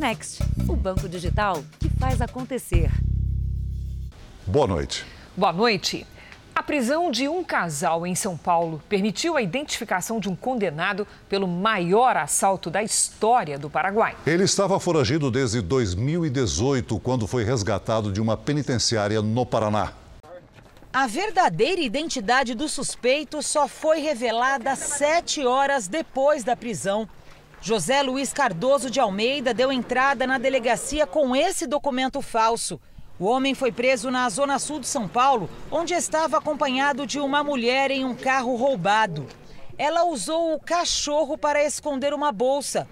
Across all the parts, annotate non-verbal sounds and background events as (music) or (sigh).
Next, o banco digital que faz acontecer. Boa noite. Boa noite. A prisão de um casal em São Paulo permitiu a identificação de um condenado pelo maior assalto da história do Paraguai. Ele estava foragido desde 2018, quando foi resgatado de uma penitenciária no Paraná. A verdadeira identidade do suspeito só foi revelada sete horas depois da prisão. José Luiz Cardoso de Almeida deu entrada na delegacia com esse documento falso. O homem foi preso na zona sul de São Paulo, onde estava acompanhado de uma mulher em um carro roubado. Ela usou o cachorro para esconder uma bolsa.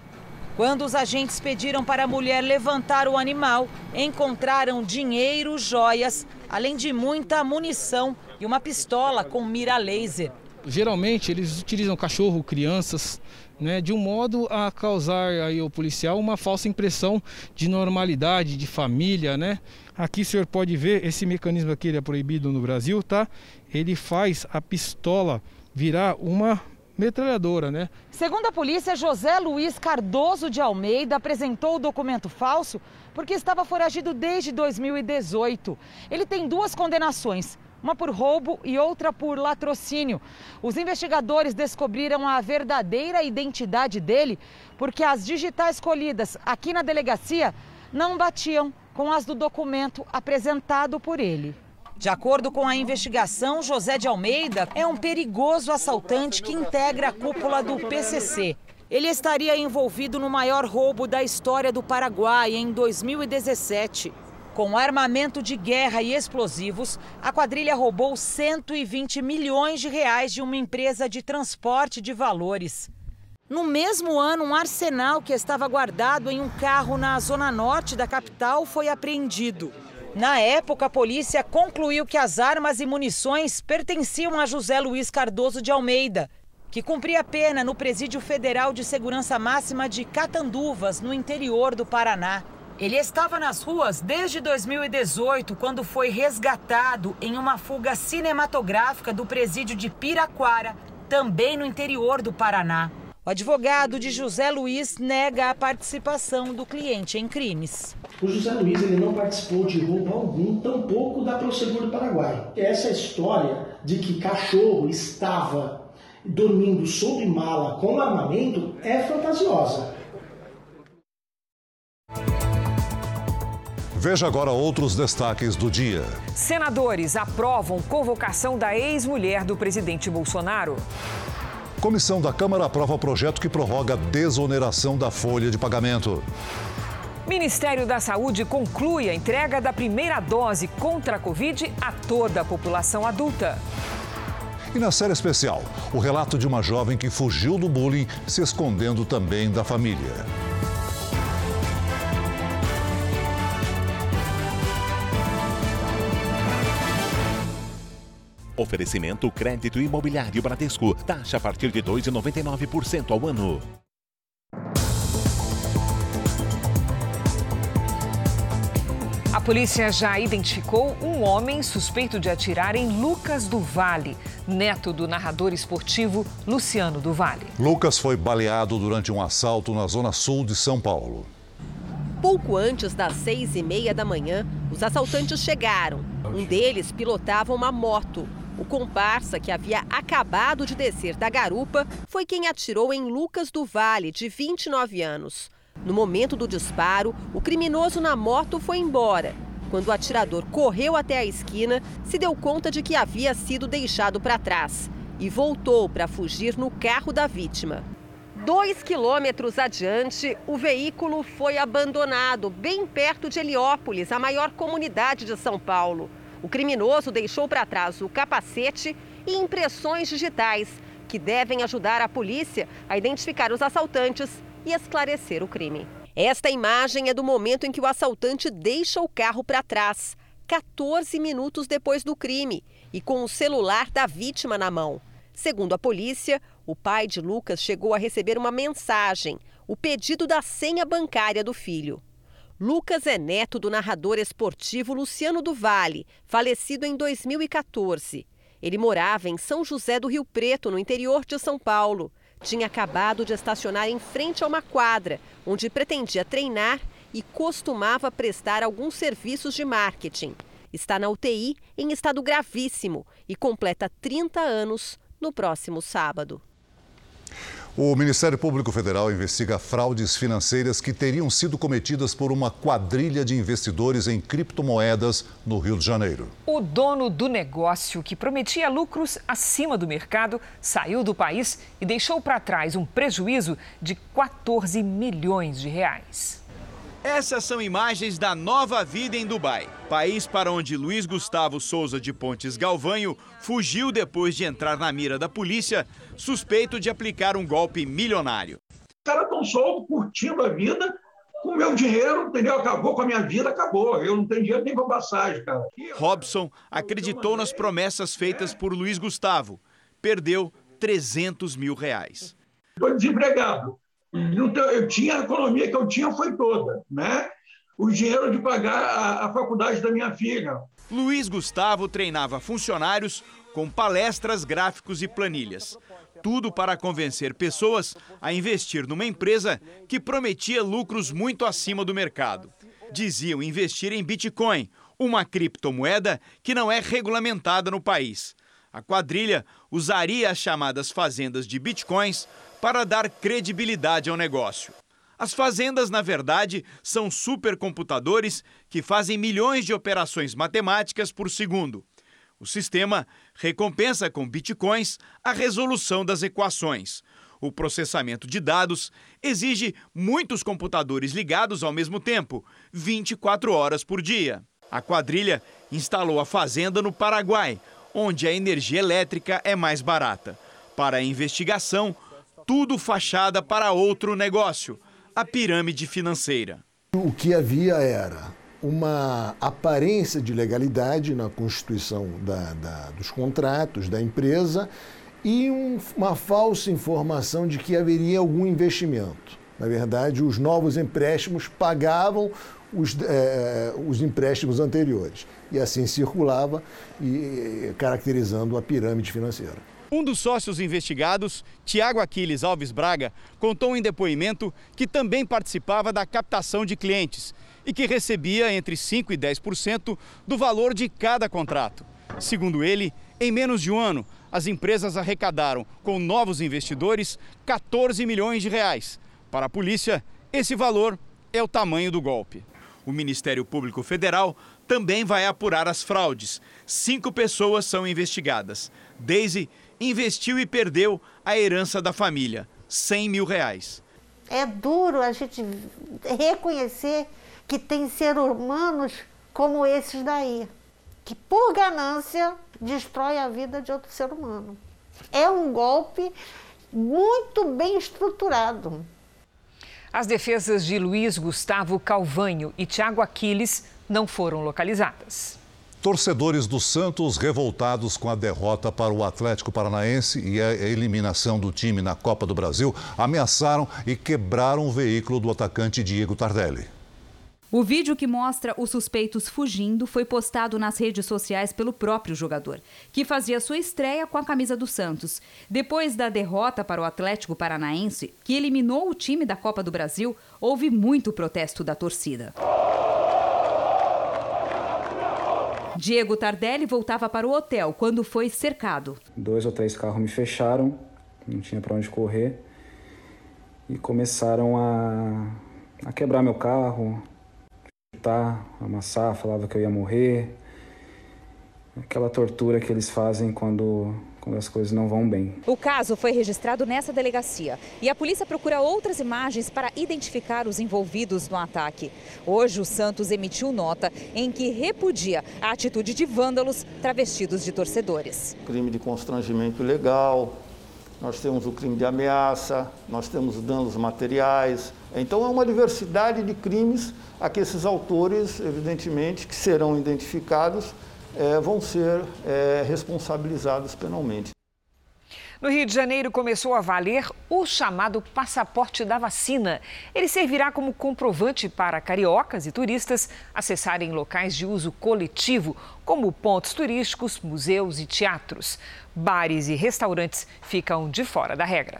Quando os agentes pediram para a mulher levantar o animal, encontraram dinheiro, joias, além de muita munição e uma pistola com mira laser. Geralmente eles utilizam cachorro, crianças, né, de um modo a causar aí ao policial uma falsa impressão de normalidade, de família, né? Aqui o senhor pode ver, esse mecanismo aqui ele é proibido no Brasil, tá? Ele faz a pistola virar uma metralhadora, né? Segundo a polícia, José Luiz Cardoso de Almeida apresentou o documento falso porque estava foragido desde 2018. Ele tem duas condenações, uma por roubo e outra por latrocínio. Os investigadores descobriram a verdadeira identidade dele porque as digitais escolhidas aqui na delegacia não batiam com as do documento apresentado por ele. De acordo com a investigação, José de Almeida é um perigoso assaltante que integra a cúpula do PCC. Ele estaria envolvido no maior roubo da história do Paraguai em 2017. Com armamento de guerra e explosivos, a quadrilha roubou 120 milhões de reais de uma empresa de transporte de valores. No mesmo ano, um arsenal que estava guardado em um carro na zona norte da capital foi apreendido. Na época, a polícia concluiu que as armas e munições pertenciam a José Luiz Cardoso de Almeida, que cumpria pena no Presídio Federal de Segurança Máxima de Catanduvas, no interior do Paraná. Ele estava nas ruas desde 2018, quando foi resgatado em uma fuga cinematográfica do presídio de Piraquara, também no interior do Paraná. O advogado de José Luiz nega a participação do cliente em crimes. O José Luiz ele não participou de roubo algum, tampouco da Proseguro Paraguai. Essa história de que cachorro estava dormindo sobre mala com armamento é fantasiosa. Veja agora outros destaques do dia. Senadores aprovam convocação da ex-mulher do presidente Bolsonaro. Comissão da Câmara aprova projeto que prorroga a desoneração da folha de pagamento. Ministério da Saúde conclui a entrega da primeira dose contra a Covid a toda a população adulta. E na série especial, o relato de uma jovem que fugiu do bullying, se escondendo também da família. Oferecimento crédito imobiliário Bradesco. Taxa a partir de 2,99% ao ano. A polícia já identificou um homem suspeito de atirar em Lucas do Vale, neto do narrador esportivo Luciano do Vale. Lucas foi baleado durante um assalto na zona sul de São Paulo. Pouco antes das seis e meia da manhã, os assaltantes chegaram. Um deles pilotava uma moto. O comparsa, que havia acabado de descer da garupa, foi quem atirou em Lucas do Vale, de 29 anos. No momento do disparo, o criminoso na moto foi embora. Quando o atirador correu até a esquina, se deu conta de que havia sido deixado para trás e voltou para fugir no carro da vítima. Dois quilômetros adiante, o veículo foi abandonado, bem perto de Heliópolis, a maior comunidade de São Paulo. O criminoso deixou para trás o capacete e impressões digitais, que devem ajudar a polícia a identificar os assaltantes e esclarecer o crime. Esta imagem é do momento em que o assaltante deixa o carro para trás, 14 minutos depois do crime, e com o celular da vítima na mão. Segundo a polícia, o pai de Lucas chegou a receber uma mensagem, o pedido da senha bancária do filho. Lucas é neto do narrador esportivo Luciano do Vale, falecido em 2014. Ele morava em São José do Rio Preto, no interior de São Paulo. Tinha acabado de estacionar em frente a uma quadra, onde pretendia treinar e costumava prestar alguns serviços de marketing. Está na UTI em estado gravíssimo e completa 30 anos no próximo sábado. O Ministério Público Federal investiga fraudes financeiras que teriam sido cometidas por uma quadrilha de investidores em criptomoedas no Rio de Janeiro. O dono do negócio, que prometia lucros acima do mercado, saiu do país e deixou para trás um prejuízo de 14 milhões de reais. Essas são imagens da nova vida em Dubai, país para onde Luiz Gustavo Souza de Pontes Galvanho fugiu depois de entrar na mira da polícia, suspeito de aplicar um golpe milionário. Os caras estão soltos, curtindo a vida, com o meu dinheiro, entendeu? Acabou com a minha vida, acabou. Eu não tenho dinheiro nem para passagem, cara. Robson acreditou nas promessas feitas por Luiz Gustavo. Perdeu 300 mil reais. Estou desempregado eu tinha a economia que eu tinha foi toda, né? O dinheiro de pagar a, a faculdade da minha filha. Luiz Gustavo treinava funcionários com palestras, gráficos e planilhas. Tudo para convencer pessoas a investir numa empresa que prometia lucros muito acima do mercado. Diziam investir em Bitcoin, uma criptomoeda que não é regulamentada no país. A quadrilha usaria as chamadas fazendas de bitcoins para dar credibilidade ao negócio. As fazendas, na verdade, são supercomputadores que fazem milhões de operações matemáticas por segundo. O sistema recompensa com bitcoins a resolução das equações. O processamento de dados exige muitos computadores ligados ao mesmo tempo, 24 horas por dia. A quadrilha instalou a fazenda no Paraguai, onde a energia elétrica é mais barata. Para a investigação, tudo fachada para outro negócio, a pirâmide financeira. O que havia era uma aparência de legalidade na constituição da, da, dos contratos da empresa e um, uma falsa informação de que haveria algum investimento. Na verdade, os novos empréstimos pagavam os, eh, os empréstimos anteriores. E assim circulava, e, caracterizando a pirâmide financeira. Um dos sócios investigados, Tiago Aquiles Alves Braga, contou em depoimento que também participava da captação de clientes e que recebia entre 5% e 10% do valor de cada contrato. Segundo ele, em menos de um ano, as empresas arrecadaram com novos investidores 14 milhões de reais. Para a polícia, esse valor é o tamanho do golpe. O Ministério Público Federal também vai apurar as fraudes. Cinco pessoas são investigadas. Daisy investiu e perdeu a herança da família, 100 mil reais. É duro a gente reconhecer que tem seres humanos como esses daí, que por ganância destrói a vida de outro ser humano. É um golpe muito bem estruturado. As defesas de Luiz Gustavo Calvanho e Tiago Aquiles não foram localizadas. Torcedores do Santos revoltados com a derrota para o Atlético Paranaense e a eliminação do time na Copa do Brasil ameaçaram e quebraram o veículo do atacante Diego Tardelli. O vídeo que mostra os suspeitos fugindo foi postado nas redes sociais pelo próprio jogador, que fazia sua estreia com a camisa do Santos. Depois da derrota para o Atlético Paranaense, que eliminou o time da Copa do Brasil, houve muito protesto da torcida. Diego Tardelli voltava para o hotel quando foi cercado. Dois ou três carros me fecharam, não tinha para onde correr e começaram a, a quebrar meu carro, chutar, amassar, falava que eu ia morrer. Aquela tortura que eles fazem quando quando as coisas não vão bem. O caso foi registrado nessa delegacia e a polícia procura outras imagens para identificar os envolvidos no ataque. Hoje, o Santos emitiu nota em que repudia a atitude de vândalos travestidos de torcedores. Crime de constrangimento ilegal, nós temos o crime de ameaça, nós temos danos materiais. Então, é uma diversidade de crimes a que esses autores, evidentemente, que serão identificados é, vão ser é, responsabilizados penalmente. No Rio de Janeiro começou a valer o chamado passaporte da vacina. Ele servirá como comprovante para cariocas e turistas acessarem locais de uso coletivo, como pontos turísticos, museus e teatros. Bares e restaurantes ficam de fora da regra.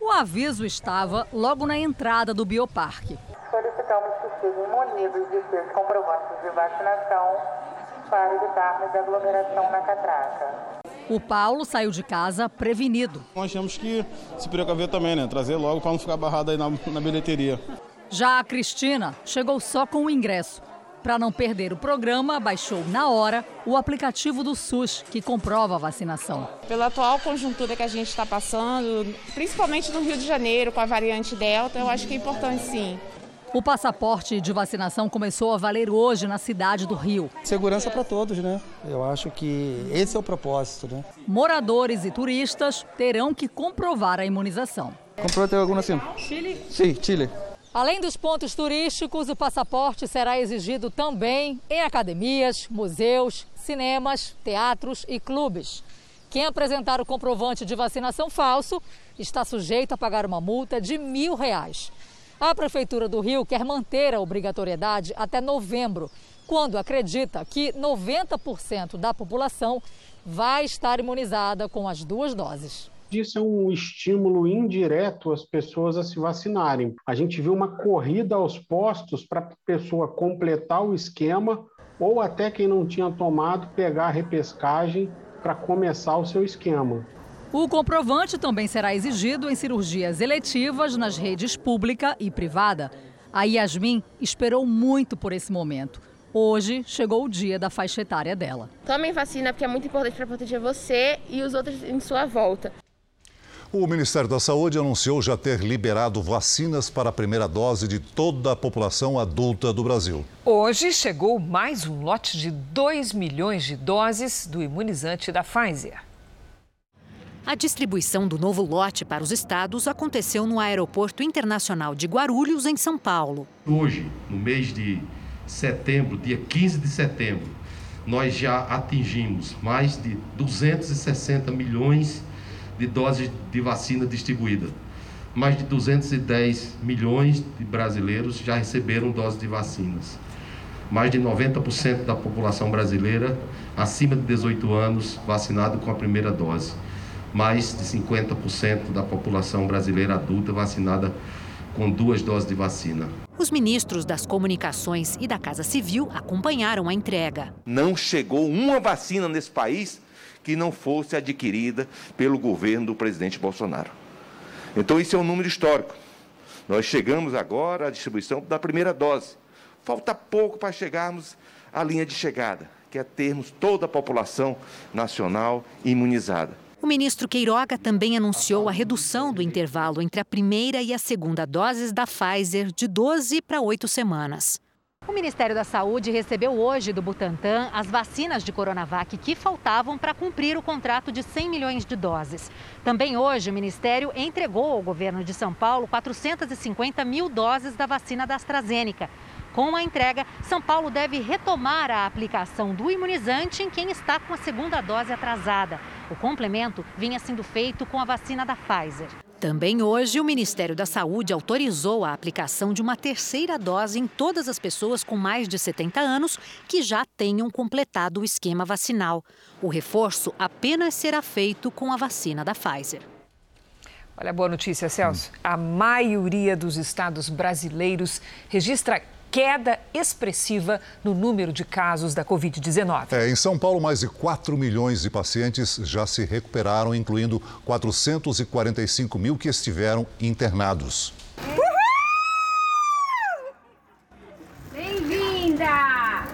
O aviso estava logo na entrada do bioparque. Solicitamos participativos munidos de seus comprovantes de vacinação para evitarmos aglomeração na catraca. O Paulo saiu de casa prevenido. Nós temos que se precaver também, né? Trazer logo para não ficar barrado aí na, na bilheteria. Já a Cristina chegou só com o ingresso. Para não perder o programa, baixou na hora o aplicativo do SUS, que comprova a vacinação. Pela atual conjuntura que a gente está passando, principalmente no Rio de Janeiro, com a variante Delta, eu acho que é importante sim. O passaporte de vacinação começou a valer hoje na cidade do Rio. Segurança para todos, né? Eu acho que esse é o propósito, né? Moradores e turistas terão que comprovar a imunização. Comprou até alguma assim? Chile? Sim, Chile. Além dos pontos turísticos, o passaporte será exigido também em academias, museus, cinemas, teatros e clubes. Quem apresentar o comprovante de vacinação falso está sujeito a pagar uma multa de mil reais. A Prefeitura do Rio quer manter a obrigatoriedade até novembro, quando acredita que 90% da população vai estar imunizada com as duas doses. Isso é um estímulo indireto às pessoas a se vacinarem. A gente viu uma corrida aos postos para a pessoa completar o esquema ou até quem não tinha tomado pegar a repescagem para começar o seu esquema. O comprovante também será exigido em cirurgias eletivas nas redes pública e privada. A Yasmin esperou muito por esse momento. Hoje chegou o dia da faixa etária dela. Tomem vacina porque é muito importante para proteger você e os outros em sua volta. O Ministério da Saúde anunciou já ter liberado vacinas para a primeira dose de toda a população adulta do Brasil. Hoje chegou mais um lote de 2 milhões de doses do imunizante da Pfizer. A distribuição do novo lote para os estados aconteceu no Aeroporto Internacional de Guarulhos, em São Paulo. Hoje, no mês de setembro, dia 15 de setembro, nós já atingimos mais de 260 milhões de doses de vacina distribuída. Mais de 210 milhões de brasileiros já receberam doses de vacinas. Mais de 90% da população brasileira acima de 18 anos vacinado com a primeira dose. Mais de 50% da população brasileira adulta vacinada com duas doses de vacina. Os ministros das Comunicações e da Casa Civil acompanharam a entrega. Não chegou uma vacina nesse país que não fosse adquirida pelo governo do presidente Bolsonaro. Então, isso é um número histórico. Nós chegamos agora à distribuição da primeira dose. Falta pouco para chegarmos à linha de chegada, que é termos toda a população nacional imunizada. O ministro Queiroga também anunciou a redução do intervalo entre a primeira e a segunda doses da Pfizer de 12 para 8 semanas. O Ministério da Saúde recebeu hoje do Butantan as vacinas de Coronavac que faltavam para cumprir o contrato de 100 milhões de doses. Também hoje, o Ministério entregou ao governo de São Paulo 450 mil doses da vacina da AstraZeneca. Com a entrega, São Paulo deve retomar a aplicação do imunizante em quem está com a segunda dose atrasada. O complemento vinha sendo feito com a vacina da Pfizer. Também hoje, o Ministério da Saúde autorizou a aplicação de uma terceira dose em todas as pessoas com mais de 70 anos que já tenham completado o esquema vacinal. O reforço apenas será feito com a vacina da Pfizer. Olha a boa notícia, Celso. A maioria dos estados brasileiros registra queda expressiva no número de casos da Covid-19. É, em São Paulo, mais de 4 milhões de pacientes já se recuperaram, incluindo 445 mil que estiveram internados. Bem-vinda!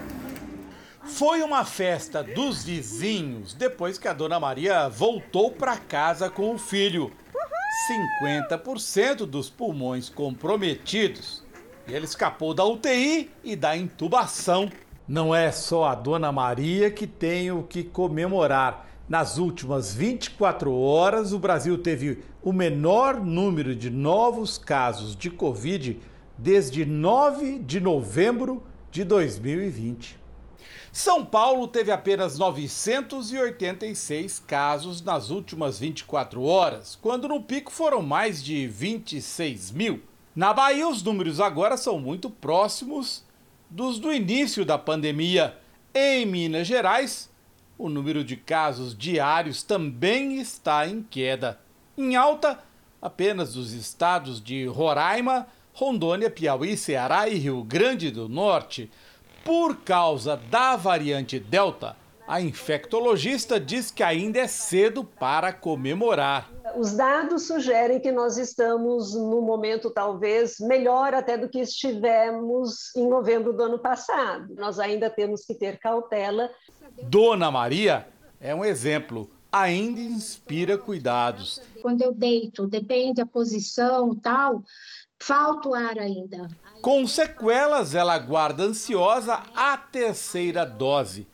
Foi uma festa dos vizinhos depois que a dona Maria voltou para casa com o filho. 50% dos pulmões comprometidos e ele escapou da UTI e da intubação. Não é só a Dona Maria que tem o que comemorar. Nas últimas 24 horas, o Brasil teve o menor número de novos casos de Covid desde 9 de novembro de 2020. São Paulo teve apenas 986 casos nas últimas 24 horas, quando no pico foram mais de 26 mil. Na Bahia, os números agora são muito próximos dos do início da pandemia. Em Minas Gerais, o número de casos diários também está em queda. Em alta, apenas os estados de Roraima, Rondônia, Piauí, Ceará e Rio Grande do Norte. Por causa da variante Delta, a infectologista diz que ainda é cedo para comemorar. Os dados sugerem que nós estamos no momento talvez melhor até do que estivemos em novembro do ano passado. Nós ainda temos que ter cautela. Dona Maria é um exemplo, ainda inspira cuidados. Quando eu deito, depende da posição, tal, falta o ar ainda. Com sequelas, ela aguarda ansiosa a terceira dose.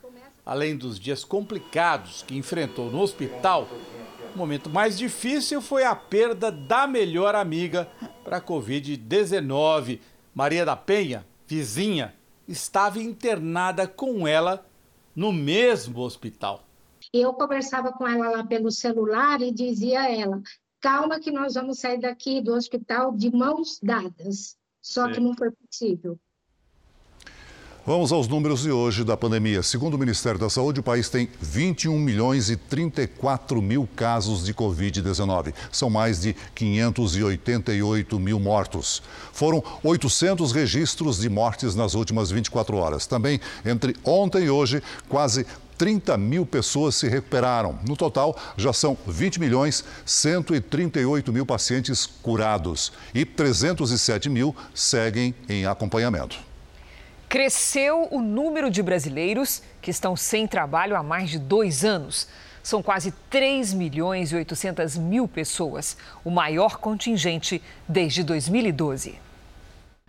Além dos dias complicados que enfrentou no hospital, o momento mais difícil foi a perda da melhor amiga para a Covid-19. Maria da Penha, vizinha, estava internada com ela no mesmo hospital. Eu conversava com ela lá pelo celular e dizia a ela: calma, que nós vamos sair daqui do hospital de mãos dadas. Só Sim. que não foi possível. Vamos aos números de hoje da pandemia. Segundo o Ministério da Saúde, o país tem 21 milhões e 34 mil casos de Covid-19. São mais de 588 mil mortos. Foram 800 registros de mortes nas últimas 24 horas. Também, entre ontem e hoje, quase 30 mil pessoas se recuperaram. No total, já são 20 milhões 138 mil pacientes curados e 307 mil seguem em acompanhamento. Cresceu o número de brasileiros que estão sem trabalho há mais de dois anos. São quase 3 milhões e 800 mil pessoas, o maior contingente desde 2012.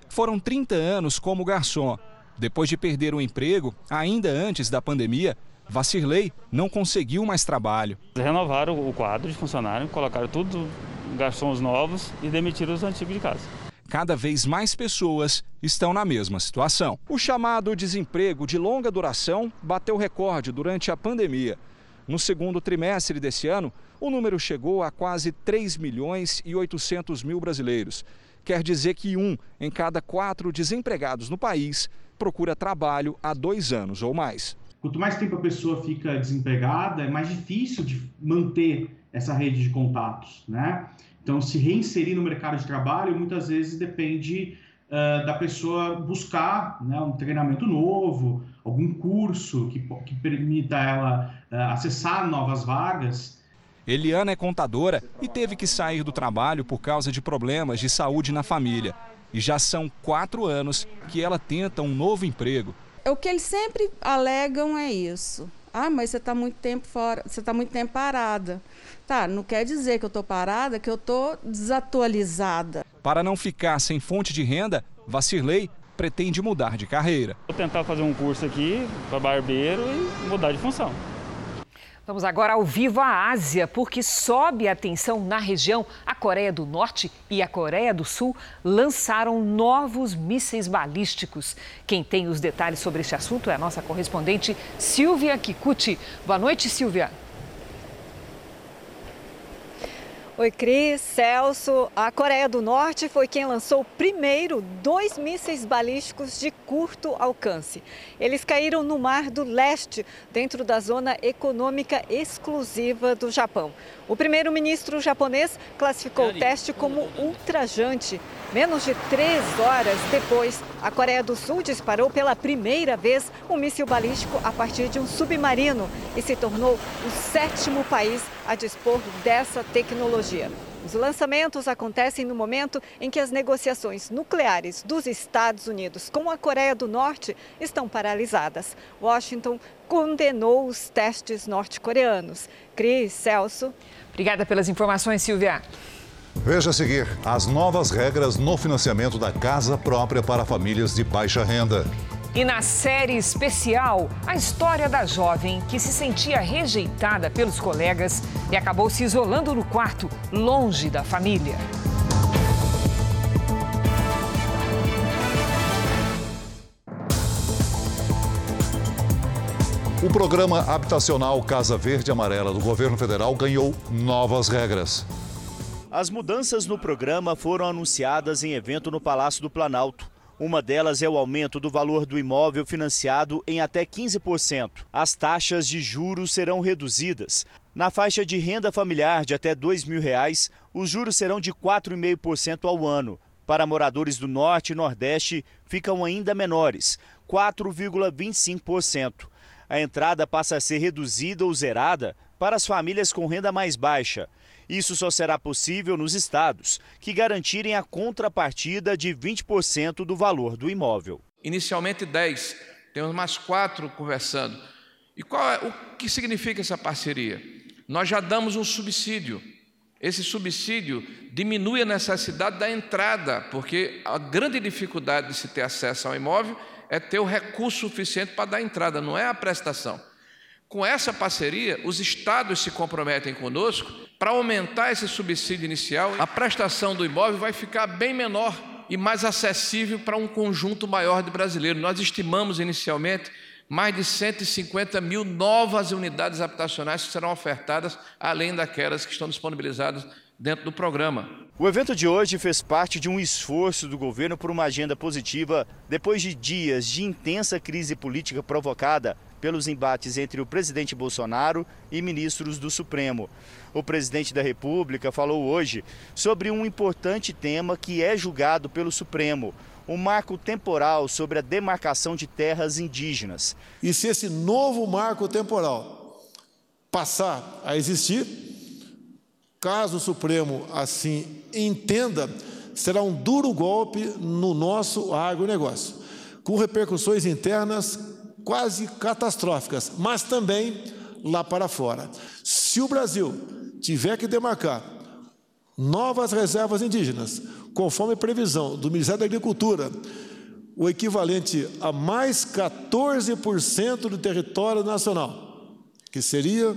Foram 30 anos como garçom. Depois de perder o emprego, ainda antes da pandemia, Vacirley não conseguiu mais trabalho. Renovaram o quadro de funcionário, colocaram tudo garçons novos e demitiram os antigos de casa cada vez mais pessoas estão na mesma situação. O chamado desemprego de longa duração bateu recorde durante a pandemia. No segundo trimestre desse ano, o número chegou a quase 3 milhões e 800 mil brasileiros. Quer dizer que um em cada quatro desempregados no país procura trabalho há dois anos ou mais. Quanto mais tempo a pessoa fica desempregada, é mais difícil de manter essa rede de contatos, né? Então, se reinserir no mercado de trabalho muitas vezes depende uh, da pessoa buscar né, um treinamento novo, algum curso que, que permita ela uh, acessar novas vagas. Eliana é contadora e teve que sair do trabalho por causa de problemas de saúde na família. E já são quatro anos que ela tenta um novo emprego. O que eles sempre alegam é isso. Ah, mas você está muito tempo fora, você está muito tempo parada. Tá, não quer dizer que eu estou parada, que eu estou desatualizada. Para não ficar sem fonte de renda, Vacirley pretende mudar de carreira. Vou tentar fazer um curso aqui para barbeiro e mudar de função. Vamos agora ao vivo à Ásia, porque sobe a tensão na região. A Coreia do Norte e a Coreia do Sul lançaram novos mísseis balísticos. Quem tem os detalhes sobre este assunto é a nossa correspondente Silvia Kikuchi. Boa noite, Silvia. Oi, Cris, Celso. A Coreia do Norte foi quem lançou primeiro dois mísseis balísticos de curto alcance. Eles caíram no Mar do Leste, dentro da zona econômica exclusiva do Japão. O primeiro-ministro japonês classificou o teste como ultrajante. Menos de três horas depois, a Coreia do Sul disparou pela primeira vez um míssil balístico a partir de um submarino e se tornou o sétimo país a dispor dessa tecnologia. Os lançamentos acontecem no momento em que as negociações nucleares dos Estados Unidos com a Coreia do Norte estão paralisadas. Washington condenou os testes norte-coreanos. Cris, Celso. Obrigada pelas informações, Silvia. Veja a seguir as novas regras no financiamento da casa própria para famílias de baixa renda. E na série especial, a história da jovem que se sentia rejeitada pelos colegas e acabou se isolando no quarto, longe da família. O programa habitacional Casa Verde e Amarela do governo federal ganhou novas regras. As mudanças no programa foram anunciadas em evento no Palácio do Planalto. Uma delas é o aumento do valor do imóvel financiado em até 15%. As taxas de juros serão reduzidas. Na faixa de renda familiar de até 2 mil reais, os juros serão de 4,5% ao ano. Para moradores do Norte e Nordeste, ficam ainda menores, 4,25%. A entrada passa a ser reduzida ou zerada para as famílias com renda mais baixa. Isso só será possível nos estados que garantirem a contrapartida de 20% do valor do imóvel. Inicialmente 10, temos mais quatro conversando. E qual é, o que significa essa parceria? Nós já damos um subsídio. Esse subsídio diminui a necessidade da entrada, porque a grande dificuldade de se ter acesso ao imóvel é ter o recurso suficiente para dar entrada, não é a prestação. Com essa parceria, os estados se comprometem conosco para aumentar esse subsídio inicial. A prestação do imóvel vai ficar bem menor e mais acessível para um conjunto maior de brasileiros. Nós estimamos inicialmente mais de 150 mil novas unidades habitacionais que serão ofertadas, além daquelas que estão disponibilizadas dentro do programa. O evento de hoje fez parte de um esforço do governo por uma agenda positiva depois de dias de intensa crise política provocada pelos embates entre o presidente Bolsonaro e ministros do Supremo. O presidente da República falou hoje sobre um importante tema que é julgado pelo Supremo, o um marco temporal sobre a demarcação de terras indígenas. E se esse novo marco temporal passar a existir, caso o Supremo assim entenda, será um duro golpe no nosso agronegócio, com repercussões internas quase catastróficas, mas também lá para fora. Se o Brasil tiver que demarcar novas reservas indígenas, conforme previsão do Ministério da Agricultura, o equivalente a mais 14% do território nacional, que seria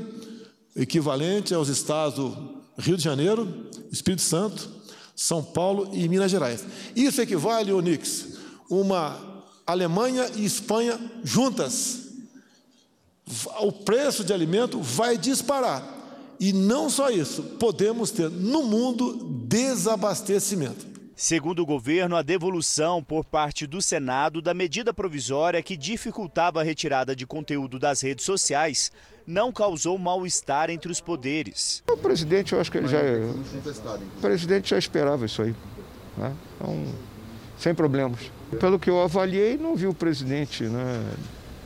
equivalente aos estados do Rio de Janeiro, Espírito Santo, São Paulo e Minas Gerais. Isso equivale, Onix, uma Alemanha e Espanha juntas. O preço de alimento vai disparar. E não só isso, podemos ter no mundo desabastecimento. Segundo o governo, a devolução por parte do Senado da medida provisória que dificultava a retirada de conteúdo das redes sociais não causou mal-estar entre os poderes. O presidente, eu acho que ele já. O presidente já esperava isso aí. Né? Então, sem problemas. Pelo que eu avaliei, não vi o presidente né,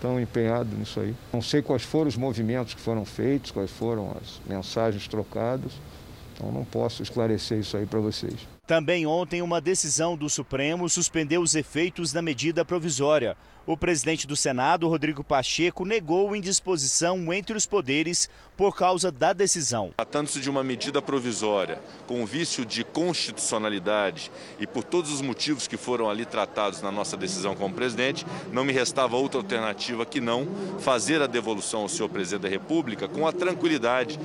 tão empenhado nisso aí. Não sei quais foram os movimentos que foram feitos, quais foram as mensagens trocadas. Então não posso esclarecer isso aí para vocês. Também ontem, uma decisão do Supremo suspendeu os efeitos da medida provisória. O presidente do Senado, Rodrigo Pacheco, negou indisposição entre os poderes por causa da decisão. Tratando-se de uma medida provisória com vício de constitucionalidade e por todos os motivos que foram ali tratados na nossa decisão como presidente, não me restava outra alternativa que não fazer a devolução ao senhor presidente da República com a tranquilidade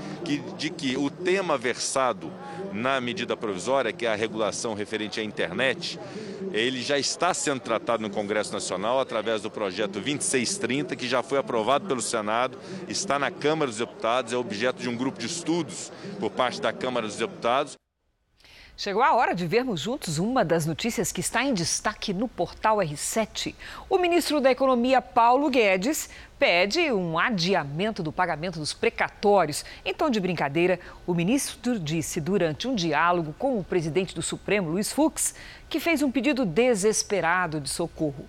de que o tema versado na medida provisória, que é a regulação referente à internet, ele já está sendo tratado no Congresso Nacional através do projeto 2630, que já foi aprovado pelo Senado, está na Câmara dos Deputados, é objeto de um grupo de estudos por parte da Câmara dos Deputados. Chegou a hora de vermos juntos uma das notícias que está em destaque no portal R7. O ministro da Economia, Paulo Guedes, pede um adiamento do pagamento dos precatórios. Tom de brincadeira, o ministro disse durante um diálogo com o presidente do Supremo, Luiz Fux, que fez um pedido desesperado de socorro.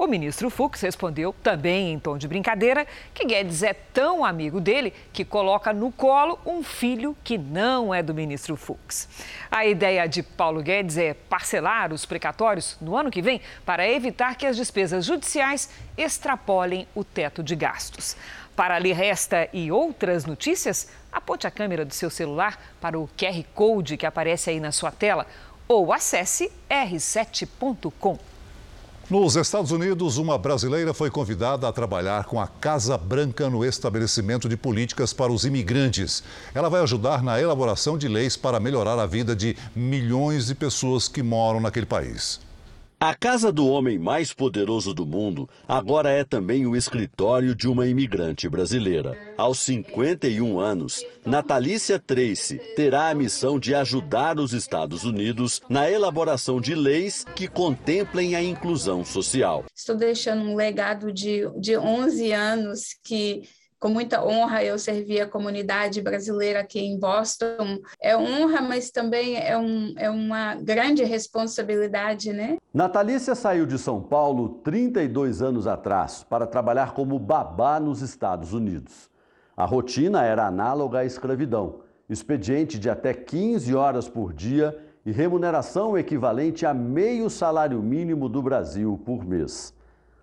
O ministro Fux respondeu, também em tom de brincadeira, que Guedes é tão amigo dele que coloca no colo um filho que não é do ministro Fux. A ideia de Paulo Guedes é parcelar os precatórios no ano que vem para evitar que as despesas judiciais extrapolem o teto de gastos. Para ler esta e outras notícias, aponte a câmera do seu celular para o QR Code que aparece aí na sua tela ou acesse r7.com. Nos Estados Unidos, uma brasileira foi convidada a trabalhar com a Casa Branca no estabelecimento de políticas para os imigrantes. Ela vai ajudar na elaboração de leis para melhorar a vida de milhões de pessoas que moram naquele país. A casa do homem mais poderoso do mundo agora é também o escritório de uma imigrante brasileira. Aos 51 anos, Natalícia Tracy terá a missão de ajudar os Estados Unidos na elaboração de leis que contemplem a inclusão social. Estou deixando um legado de, de 11 anos que com muita honra eu servi a comunidade brasileira aqui em Boston. É honra, mas também é, um, é uma grande responsabilidade, né? Natalícia saiu de São Paulo 32 anos atrás para trabalhar como babá nos Estados Unidos. A rotina era análoga à escravidão, expediente de até 15 horas por dia e remuneração equivalente a meio salário mínimo do Brasil por mês.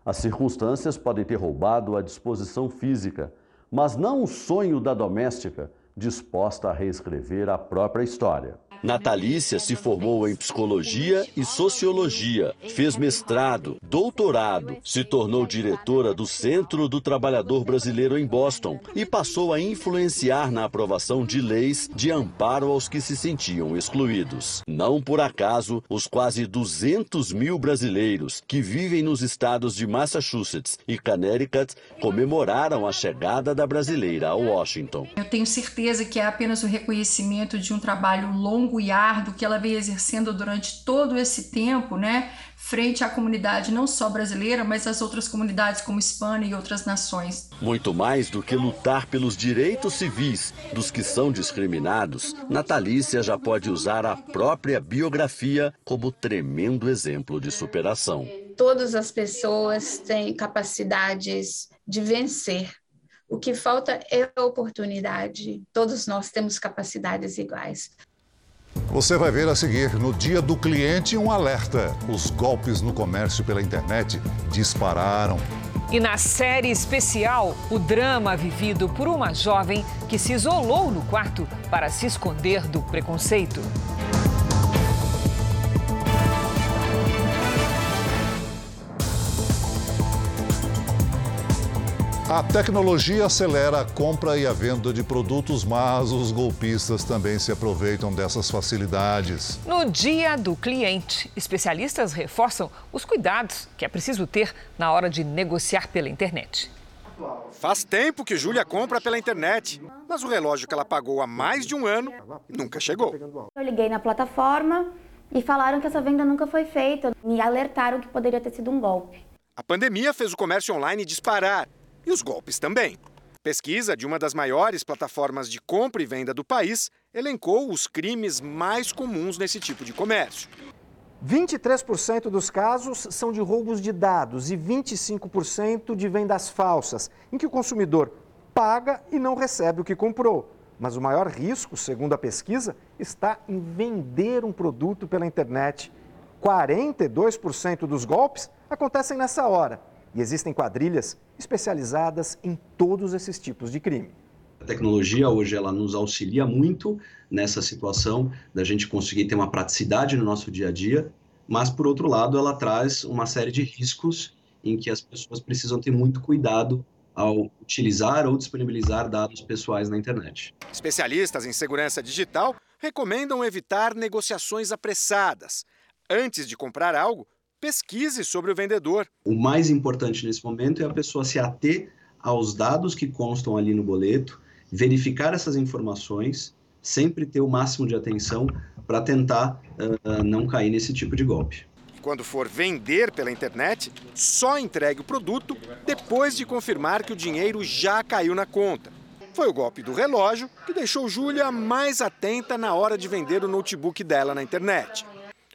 As circunstâncias podem ter roubado a disposição física, mas não o sonho da doméstica disposta a reescrever a própria história. Natalícia se formou em psicologia e sociologia, fez mestrado, doutorado, se tornou diretora do Centro do Trabalhador Brasileiro em Boston e passou a influenciar na aprovação de leis de amparo aos que se sentiam excluídos. Não por acaso, os quase 200 mil brasileiros que vivem nos estados de Massachusetts e Connecticut comemoraram a chegada da brasileira a Washington. Eu tenho certeza que é apenas o reconhecimento de um trabalho longo longo e árduo que ela veio exercendo durante todo esse tempo, né, frente à comunidade não só brasileira, mas às outras comunidades como hispana e outras nações. Muito mais do que lutar pelos direitos civis dos que são discriminados, Natalícia já pode usar a própria biografia como tremendo exemplo de superação. Todas as pessoas têm capacidades de vencer. O que falta é a oportunidade. Todos nós temos capacidades iguais. Você vai ver a seguir, no dia do cliente, um alerta. Os golpes no comércio pela internet dispararam. E na série especial, o drama vivido por uma jovem que se isolou no quarto para se esconder do preconceito. A tecnologia acelera a compra e a venda de produtos, mas os golpistas também se aproveitam dessas facilidades. No dia do cliente, especialistas reforçam os cuidados que é preciso ter na hora de negociar pela internet. Faz tempo que Júlia compra pela internet, mas o relógio que ela pagou há mais de um ano nunca chegou. Eu liguei na plataforma e falaram que essa venda nunca foi feita. Me alertaram que poderia ter sido um golpe. A pandemia fez o comércio online disparar e os golpes também. Pesquisa de uma das maiores plataformas de compra e venda do país elencou os crimes mais comuns nesse tipo de comércio. 23% dos casos são de roubos de dados e 25% de vendas falsas, em que o consumidor paga e não recebe o que comprou. Mas o maior risco, segundo a pesquisa, está em vender um produto pela internet. 42% dos golpes acontecem nessa hora. E existem quadrilhas especializadas em todos esses tipos de crime. A tecnologia hoje ela nos auxilia muito nessa situação da gente conseguir ter uma praticidade no nosso dia a dia, mas por outro lado ela traz uma série de riscos em que as pessoas precisam ter muito cuidado ao utilizar ou disponibilizar dados pessoais na internet. Especialistas em segurança digital recomendam evitar negociações apressadas. Antes de comprar algo, pesquise sobre o vendedor. O mais importante nesse momento é a pessoa se ater aos dados que constam ali no boleto, verificar essas informações, sempre ter o máximo de atenção para tentar uh, não cair nesse tipo de golpe. Quando for vender pela internet, só entregue o produto depois de confirmar que o dinheiro já caiu na conta. Foi o golpe do relógio que deixou Júlia mais atenta na hora de vender o notebook dela na internet.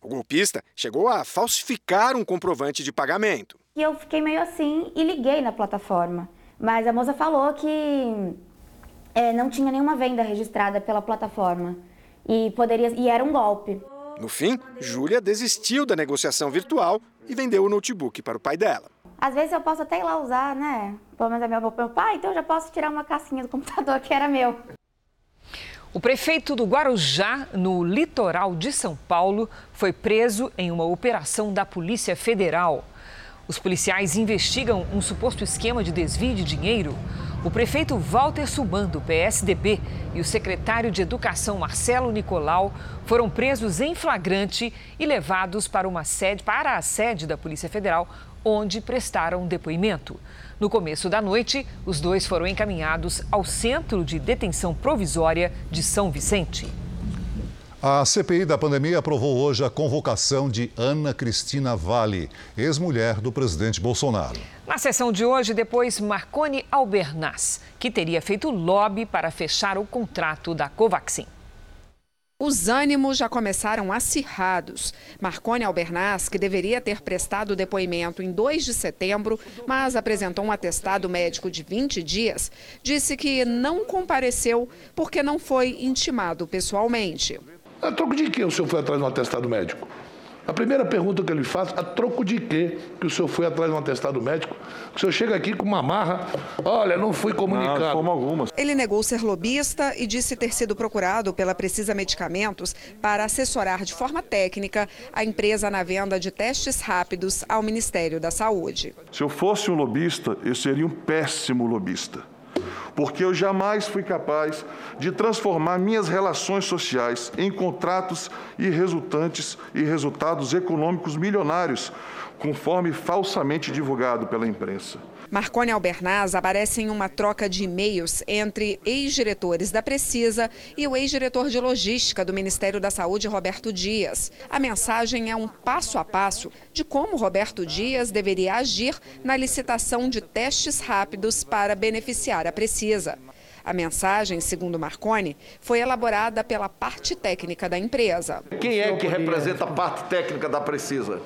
O golpista chegou a falsificar um comprovante de pagamento. E eu fiquei meio assim e liguei na plataforma. Mas a moça falou que é, não tinha nenhuma venda registrada pela plataforma e poderia e era um golpe. No fim, Júlia desistiu da negociação virtual e vendeu o notebook para o pai dela. Às vezes eu posso até ir lá usar, né? Pelo menos é meu, meu pai, então eu já posso tirar uma casquinha do computador (laughs) que era meu. O prefeito do Guarujá, no litoral de São Paulo, foi preso em uma operação da Polícia Federal. Os policiais investigam um suposto esquema de desvio de dinheiro. O prefeito Walter Suban, do PSDB, e o secretário de Educação, Marcelo Nicolau, foram presos em flagrante e levados para, uma sede, para a sede da Polícia Federal, onde prestaram depoimento. No começo da noite, os dois foram encaminhados ao Centro de Detenção Provisória de São Vicente. A CPI da pandemia aprovou hoje a convocação de Ana Cristina Vale, ex-mulher do presidente Bolsonaro. Na sessão de hoje, depois Marconi Albernaz, que teria feito lobby para fechar o contrato da Covaxin. Os ânimos já começaram acirrados. Marconi Albernaz, que deveria ter prestado depoimento em 2 de setembro, mas apresentou um atestado médico de 20 dias, disse que não compareceu porque não foi intimado pessoalmente. A troco de que o senhor foi atrás de um atestado médico? A primeira pergunta que eu lhe faço, a troco de quê que o senhor foi atrás de um atestado médico? O senhor chega aqui com uma marra, olha, não fui comunicado. Não, de forma alguma. Ele negou ser lobista e disse ter sido procurado pela Precisa Medicamentos para assessorar de forma técnica a empresa na venda de testes rápidos ao Ministério da Saúde. Se eu fosse um lobista, eu seria um péssimo lobista porque eu jamais fui capaz de transformar minhas relações sociais em contratos e resultantes e resultados econômicos milionários, conforme falsamente divulgado pela imprensa. Marconi Albernaz aparece em uma troca de e-mails entre ex-diretores da Precisa e o ex-diretor de logística do Ministério da Saúde, Roberto Dias. A mensagem é um passo a passo de como Roberto Dias deveria agir na licitação de testes rápidos para beneficiar a Precisa. A mensagem, segundo Marconi, foi elaborada pela parte técnica da empresa. Quem é que representa a parte técnica da Precisa?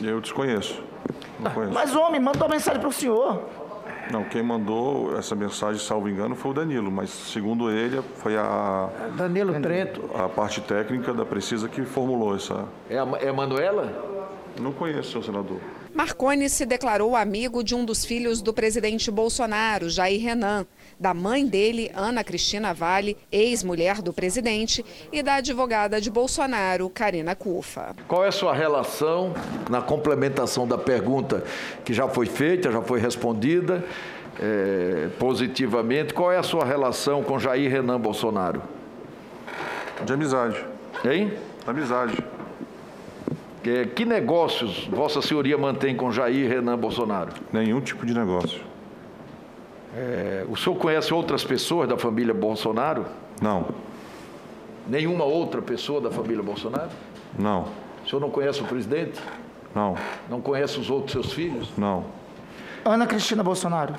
Eu desconheço. Mas homem, mandou mensagem para o senhor. Não, quem mandou essa mensagem, salvo engano, foi o Danilo, mas segundo ele, foi a. Danilo Trento. A parte técnica da Precisa que formulou essa. É a, é a Manuela? Não conheço, senhor senador. Marconi se declarou amigo de um dos filhos do presidente Bolsonaro, Jair Renan, da mãe dele, Ana Cristina Vale, ex-mulher do presidente, e da advogada de Bolsonaro, Karina Cufa. Qual é a sua relação, na complementação da pergunta que já foi feita, já foi respondida é, positivamente, qual é a sua relação com Jair Renan Bolsonaro? De amizade. Hein? Amizade. Que, que negócios Vossa Senhoria mantém com Jair Renan Bolsonaro? Nenhum tipo de negócio. É, o senhor conhece outras pessoas da família Bolsonaro? Não. Nenhuma outra pessoa da família Bolsonaro? Não. O senhor não conhece o presidente? Não. Não conhece os outros seus filhos? Não. Ana Cristina Bolsonaro.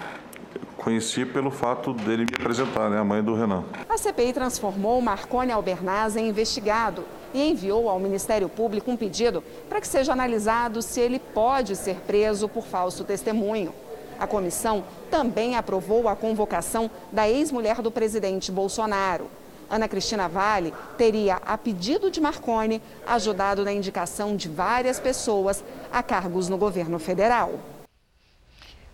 Conheci pelo fato dele me apresentar, né, a mãe do Renan. A CPI transformou Marconi Albernaz em investigado e enviou ao Ministério Público um pedido para que seja analisado se ele pode ser preso por falso testemunho. A comissão também aprovou a convocação da ex-mulher do presidente Bolsonaro. Ana Cristina Vale teria, a pedido de Marconi, ajudado na indicação de várias pessoas a cargos no governo federal.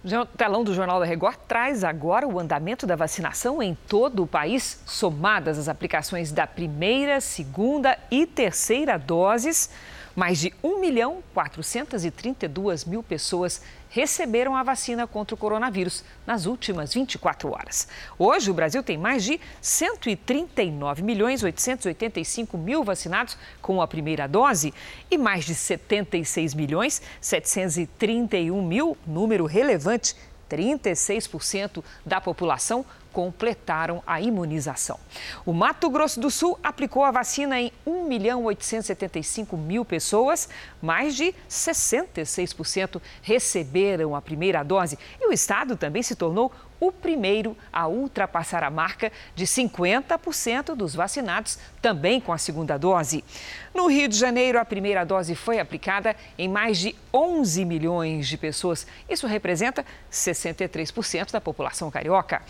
O telão do Jornal da Record traz agora o andamento da vacinação em todo o país, somadas as aplicações da primeira, segunda e terceira doses. Mais de 1 milhão 432 mil pessoas receberam a vacina contra o coronavírus nas últimas 24 horas. Hoje, o Brasil tem mais de 139 milhões 885 mil vacinados com a primeira dose e mais de 76 milhões 731 mil, número relevante, 36% da população completaram a imunização. O Mato Grosso do Sul aplicou a vacina em 1 milhão 875 mil pessoas, mais de 66% receberam a primeira dose e o estado também se tornou o primeiro a ultrapassar a marca de 50% dos vacinados também com a segunda dose. No Rio de Janeiro, a primeira dose foi aplicada em mais de 11 milhões de pessoas. Isso representa 63% da população carioca.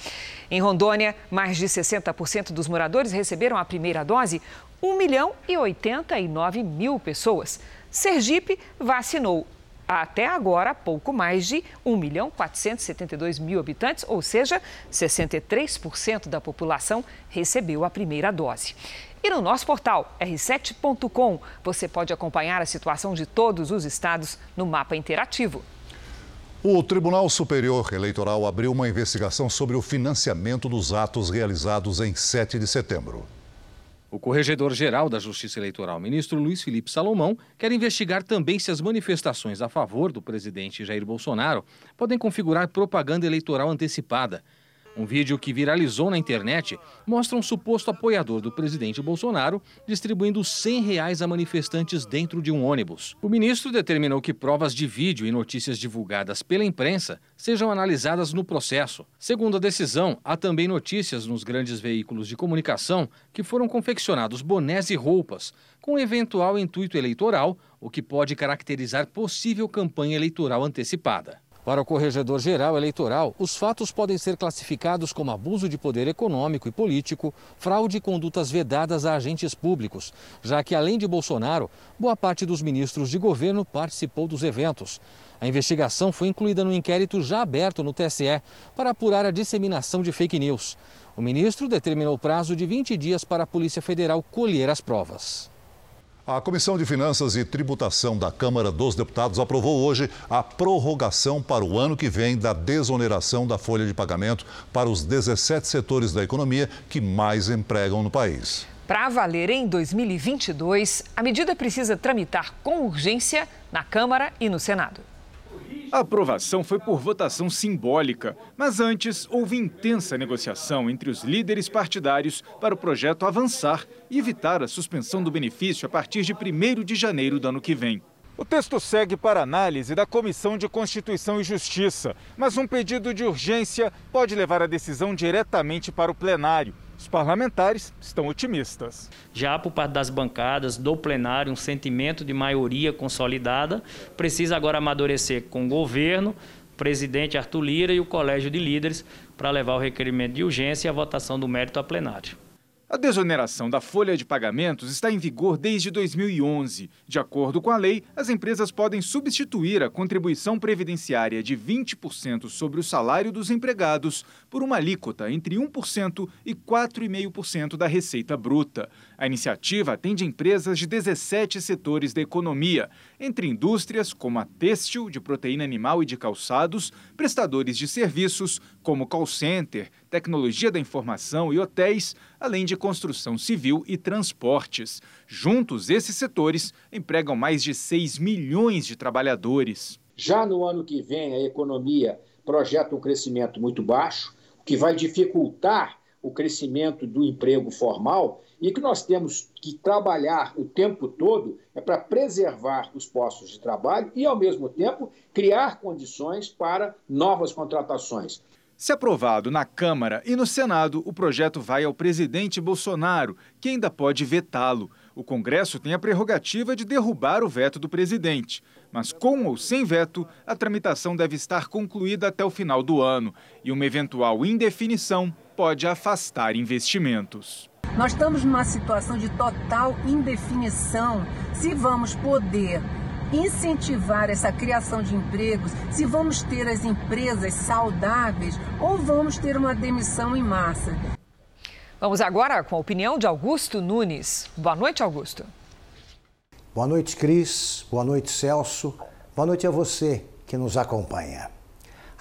Em Rondônia, mais de 60% dos moradores receberam a primeira dose, 1 milhão e 89 mil pessoas. Sergipe vacinou até agora pouco mais de 1 milhão 472 mil habitantes, ou seja, 63% da população recebeu a primeira dose. E no nosso portal r7.com você pode acompanhar a situação de todos os estados no mapa interativo. O Tribunal Superior Eleitoral abriu uma investigação sobre o financiamento dos atos realizados em 7 de setembro. O corregedor-geral da Justiça Eleitoral, ministro Luiz Felipe Salomão, quer investigar também se as manifestações a favor do presidente Jair Bolsonaro podem configurar propaganda eleitoral antecipada. Um vídeo que viralizou na internet mostra um suposto apoiador do presidente Bolsonaro distribuindo 100 reais a manifestantes dentro de um ônibus. O ministro determinou que provas de vídeo e notícias divulgadas pela imprensa sejam analisadas no processo. Segundo a decisão, há também notícias nos grandes veículos de comunicação que foram confeccionados bonés e roupas com eventual intuito eleitoral, o que pode caracterizar possível campanha eleitoral antecipada. Para o Corregedor-Geral Eleitoral, os fatos podem ser classificados como abuso de poder econômico e político, fraude e condutas vedadas a agentes públicos, já que, além de Bolsonaro, boa parte dos ministros de governo participou dos eventos. A investigação foi incluída no inquérito já aberto no TSE para apurar a disseminação de fake news. O ministro determinou prazo de 20 dias para a Polícia Federal colher as provas. A Comissão de Finanças e Tributação da Câmara dos Deputados aprovou hoje a prorrogação para o ano que vem da desoneração da folha de pagamento para os 17 setores da economia que mais empregam no país. Para valer em 2022, a medida precisa tramitar com urgência na Câmara e no Senado. A aprovação foi por votação simbólica, mas antes houve intensa negociação entre os líderes partidários para o projeto avançar e evitar a suspensão do benefício a partir de 1 de janeiro do ano que vem. O texto segue para análise da Comissão de Constituição e Justiça, mas um pedido de urgência pode levar a decisão diretamente para o plenário. Os parlamentares estão otimistas. Já por parte das bancadas, do plenário, um sentimento de maioria consolidada, precisa agora amadurecer com o governo, presidente Arthur Lira e o colégio de líderes para levar o requerimento de urgência e a votação do mérito a plenário. A desoneração da folha de pagamentos está em vigor desde 2011. De acordo com a lei, as empresas podem substituir a contribuição previdenciária de 20% sobre o salário dos empregados por uma alíquota entre 1% e 4,5% da receita bruta. A iniciativa atende empresas de 17 setores da economia, entre indústrias como a têxtil, de proteína animal e de calçados, prestadores de serviços como call center, tecnologia da informação e hotéis, além de construção civil e transportes. Juntos, esses setores empregam mais de 6 milhões de trabalhadores. Já no ano que vem, a economia projeta um crescimento muito baixo, o que vai dificultar o crescimento do emprego formal e que nós temos que trabalhar o tempo todo é para preservar os postos de trabalho e, ao mesmo tempo, criar condições para novas contratações. Se aprovado na Câmara e no Senado, o projeto vai ao presidente Bolsonaro, que ainda pode vetá-lo. O Congresso tem a prerrogativa de derrubar o veto do presidente. Mas com ou sem veto, a tramitação deve estar concluída até o final do ano. E uma eventual indefinição pode afastar investimentos. Nós estamos numa situação de total indefinição se vamos poder incentivar essa criação de empregos, se vamos ter as empresas saudáveis ou vamos ter uma demissão em massa. Vamos agora com a opinião de Augusto Nunes. Boa noite, Augusto. Boa noite, Cris. Boa noite, Celso. Boa noite a você que nos acompanha.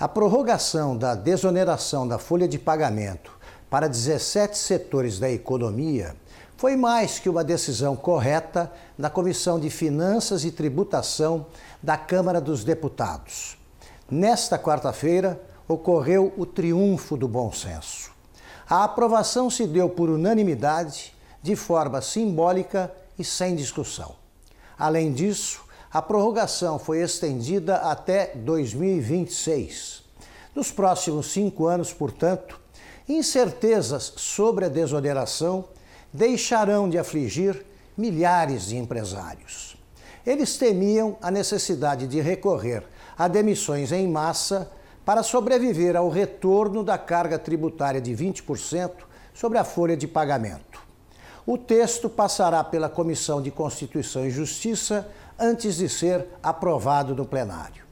A prorrogação da desoneração da folha de pagamento para 17 setores da economia foi mais que uma decisão correta da Comissão de Finanças e Tributação da Câmara dos Deputados. Nesta quarta-feira, ocorreu o triunfo do bom senso. A aprovação se deu por unanimidade, de forma simbólica e sem discussão. Além disso, a prorrogação foi estendida até 2026. Nos próximos cinco anos, portanto, incertezas sobre a desoneração deixarão de afligir milhares de empresários. Eles temiam a necessidade de recorrer a demissões em massa para sobreviver ao retorno da carga tributária de 20% sobre a folha de pagamento. O texto passará pela Comissão de Constituição e Justiça antes de ser aprovado no plenário.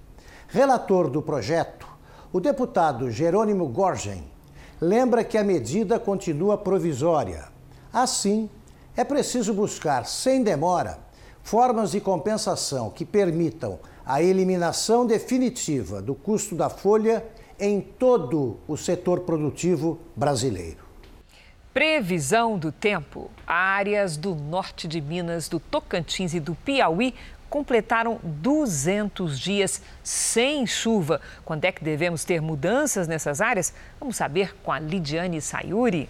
Relator do projeto, o deputado Jerônimo Gorgen lembra que a medida continua provisória Assim, é preciso buscar, sem demora, formas de compensação que permitam a eliminação definitiva do custo da folha em todo o setor produtivo brasileiro. Previsão do tempo. Áreas do norte de Minas, do Tocantins e do Piauí completaram 200 dias sem chuva. Quando é que devemos ter mudanças nessas áreas? Vamos saber com a Lidiane Sayuri.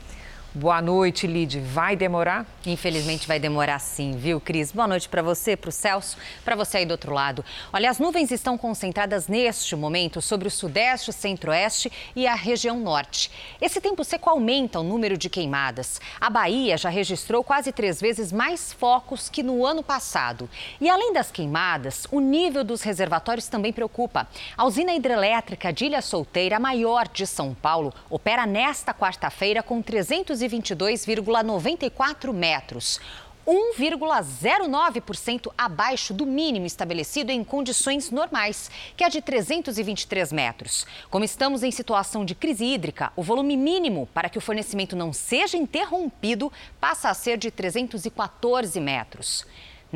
Boa noite, Lid. Vai demorar? Infelizmente vai demorar sim, viu, Cris? Boa noite para você, para o Celso, para você aí do outro lado. Olha, as nuvens estão concentradas neste momento sobre o sudeste, centro-oeste e a região norte. Esse tempo seco aumenta o número de queimadas. A Bahia já registrou quase três vezes mais focos que no ano passado. E além das queimadas, o nível dos reservatórios também preocupa. A usina hidrelétrica de Ilha Solteira, a maior de São Paulo, opera nesta quarta-feira com 300 222,94 metros. 1,09% abaixo do mínimo estabelecido em condições normais, que é de 323 metros. Como estamos em situação de crise hídrica, o volume mínimo para que o fornecimento não seja interrompido passa a ser de 314 metros.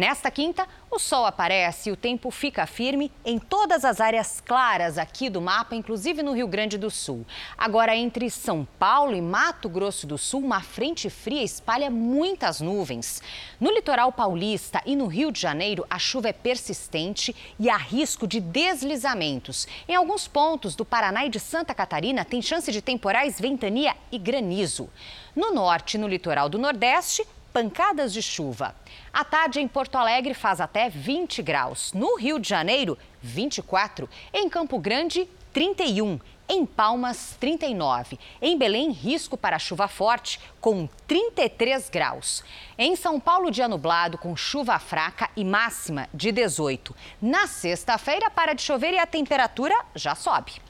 Nesta quinta, o sol aparece e o tempo fica firme em todas as áreas claras aqui do mapa, inclusive no Rio Grande do Sul. Agora, entre São Paulo e Mato Grosso do Sul, uma frente fria espalha muitas nuvens. No litoral paulista e no Rio de Janeiro, a chuva é persistente e há risco de deslizamentos. Em alguns pontos do Paraná e de Santa Catarina, tem chance de temporais, ventania e granizo. No norte e no litoral do Nordeste, pancadas de chuva. À tarde, em Porto Alegre, faz até 20 graus. No Rio de Janeiro, 24. Em Campo Grande, 31. Em Palmas, 39. Em Belém, risco para chuva forte, com 33 graus. Em São Paulo, dia nublado, com chuva fraca e máxima de 18. Na sexta-feira, para de chover e a temperatura já sobe.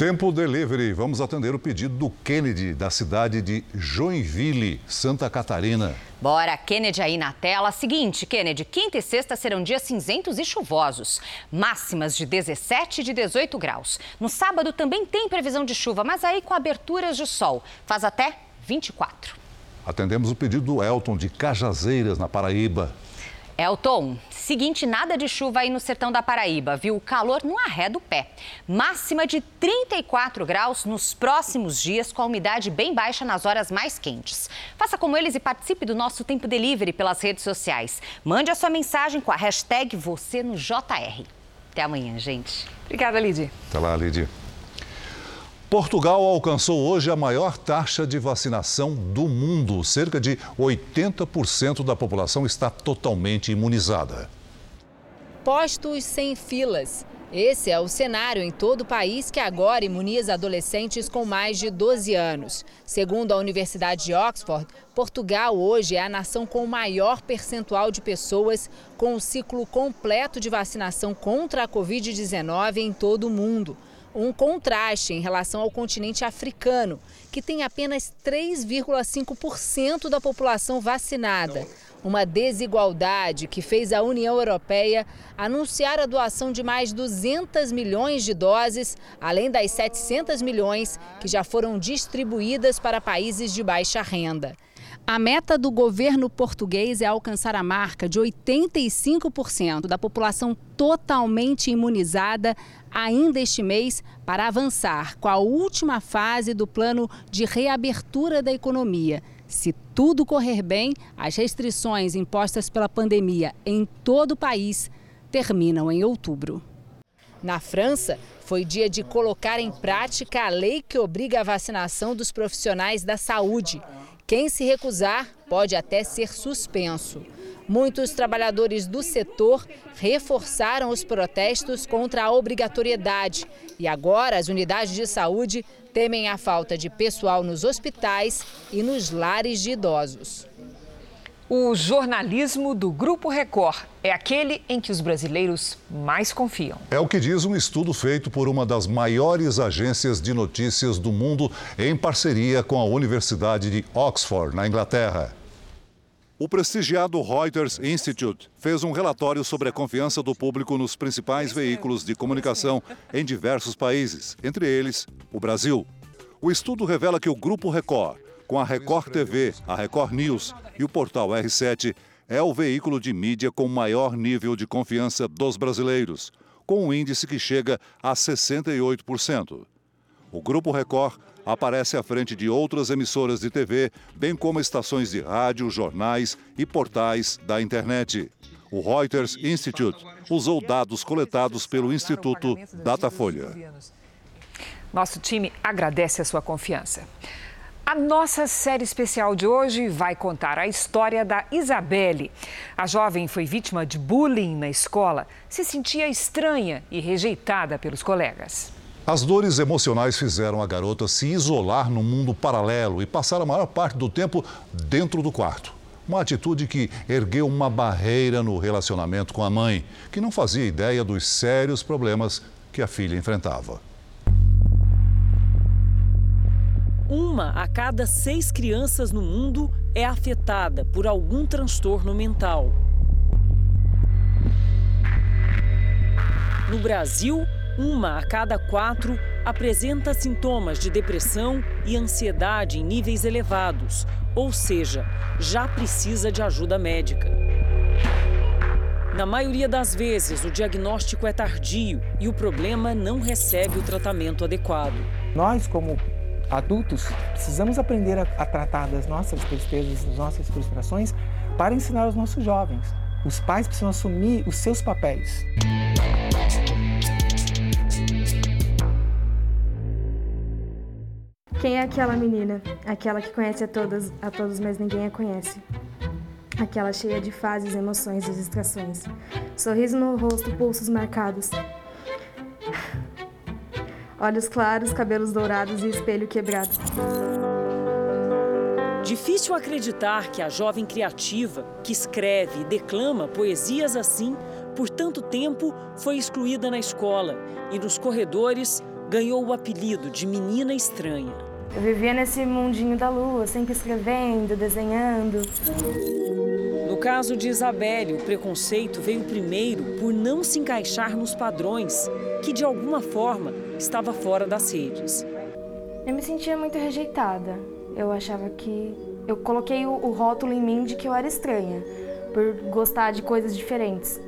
Tempo Delivery. Vamos atender o pedido do Kennedy, da cidade de Joinville, Santa Catarina. Bora, Kennedy aí na tela. Seguinte, Kennedy, quinta e sexta serão dias cinzentos e chuvosos. Máximas de 17 e de 18 graus. No sábado também tem previsão de chuva, mas aí com aberturas de sol. Faz até 24. Atendemos o pedido do Elton de Cajazeiras, na Paraíba. Elton, seguinte, nada de chuva aí no sertão da Paraíba, viu? O calor não arreda o pé. Máxima de 34 graus nos próximos dias, com a umidade bem baixa nas horas mais quentes. Faça como eles e participe do nosso Tempo Delivery pelas redes sociais. Mande a sua mensagem com a hashtag você no JR. Até amanhã, gente. Obrigada, Lidy. Até lá, Lidy. Portugal alcançou hoje a maior taxa de vacinação do mundo. Cerca de 80% da população está totalmente imunizada. Postos sem filas. Esse é o cenário em todo o país que agora imuniza adolescentes com mais de 12 anos. Segundo a Universidade de Oxford, Portugal hoje é a nação com o maior percentual de pessoas com o ciclo completo de vacinação contra a Covid-19 em todo o mundo um contraste em relação ao continente africano, que tem apenas 3,5% da população vacinada. Uma desigualdade que fez a União Europeia anunciar a doação de mais 200 milhões de doses, além das 700 milhões que já foram distribuídas para países de baixa renda. A meta do governo português é alcançar a marca de 85% da população totalmente imunizada ainda este mês para avançar com a última fase do plano de reabertura da economia. Se tudo correr bem, as restrições impostas pela pandemia em todo o país terminam em outubro. Na França, foi dia de colocar em prática a lei que obriga a vacinação dos profissionais da saúde. Quem se recusar pode até ser suspenso. Muitos trabalhadores do setor reforçaram os protestos contra a obrigatoriedade. E agora as unidades de saúde temem a falta de pessoal nos hospitais e nos lares de idosos. O jornalismo do Grupo Record é aquele em que os brasileiros mais confiam. É o que diz um estudo feito por uma das maiores agências de notícias do mundo em parceria com a Universidade de Oxford, na Inglaterra. O prestigiado Reuters Institute fez um relatório sobre a confiança do público nos principais veículos de comunicação em diversos países, entre eles o Brasil. O estudo revela que o Grupo Record, com a Record TV, a Record News e o portal R7, é o veículo de mídia com maior nível de confiança dos brasileiros, com um índice que chega a 68%. O Grupo Record aparece à frente de outras emissoras de TV, bem como estações de rádio, jornais e portais da internet. O Reuters Institute usou dados coletados pelo Instituto Datafolha. Nosso time agradece a sua confiança. A nossa série especial de hoje vai contar a história da Isabelle. A jovem foi vítima de bullying na escola, se sentia estranha e rejeitada pelos colegas. As dores emocionais fizeram a garota se isolar no mundo paralelo e passar a maior parte do tempo dentro do quarto. Uma atitude que ergueu uma barreira no relacionamento com a mãe, que não fazia ideia dos sérios problemas que a filha enfrentava. Uma a cada seis crianças no mundo é afetada por algum transtorno mental. No Brasil, uma a cada quatro apresenta sintomas de depressão e ansiedade em níveis elevados, ou seja, já precisa de ajuda médica. Na maioria das vezes, o diagnóstico é tardio e o problema não recebe o tratamento adequado. Nós, como adultos, precisamos aprender a, a, tratar das nossas tristezas, das nossas frustrações, para ensinar os nossos jovens. Os pais precisam assumir os seus papéis. Quem é aquela menina? Aquela que conhece a todas, a todos, mas ninguém a conhece. Aquela cheia de fases, emoções e distrações. Sorriso no rosto, pulsos marcados. Olhos claros, cabelos dourados e espelho quebrado. Difícil acreditar que a jovem criativa, que escreve e declama poesias assim, por tanto tempo foi excluída na escola e nos corredores ganhou o apelido de Menina Estranha. Eu vivia nesse mundinho da lua, sempre escrevendo, desenhando. No caso de Isabelle, o preconceito veio primeiro por não se encaixar nos padrões, que de alguma forma estava fora das redes. Eu me sentia muito rejeitada. Eu achava que. Eu coloquei o, o rótulo em mim de que eu era estranha, por gostar de coisas diferentes.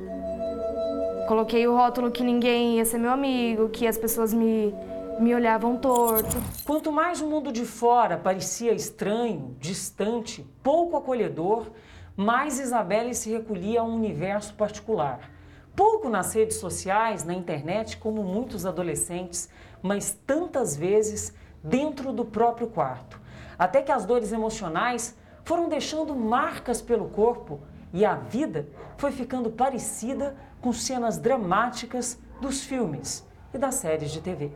Coloquei o rótulo que ninguém ia ser meu amigo, que as pessoas me, me olhavam torto. Quanto mais o mundo de fora parecia estranho, distante, pouco acolhedor, mais Isabelle se recolhia a um universo particular. Pouco nas redes sociais, na internet, como muitos adolescentes, mas tantas vezes dentro do próprio quarto. Até que as dores emocionais foram deixando marcas pelo corpo e a vida foi ficando parecida com cenas dramáticas dos filmes e das séries de TV.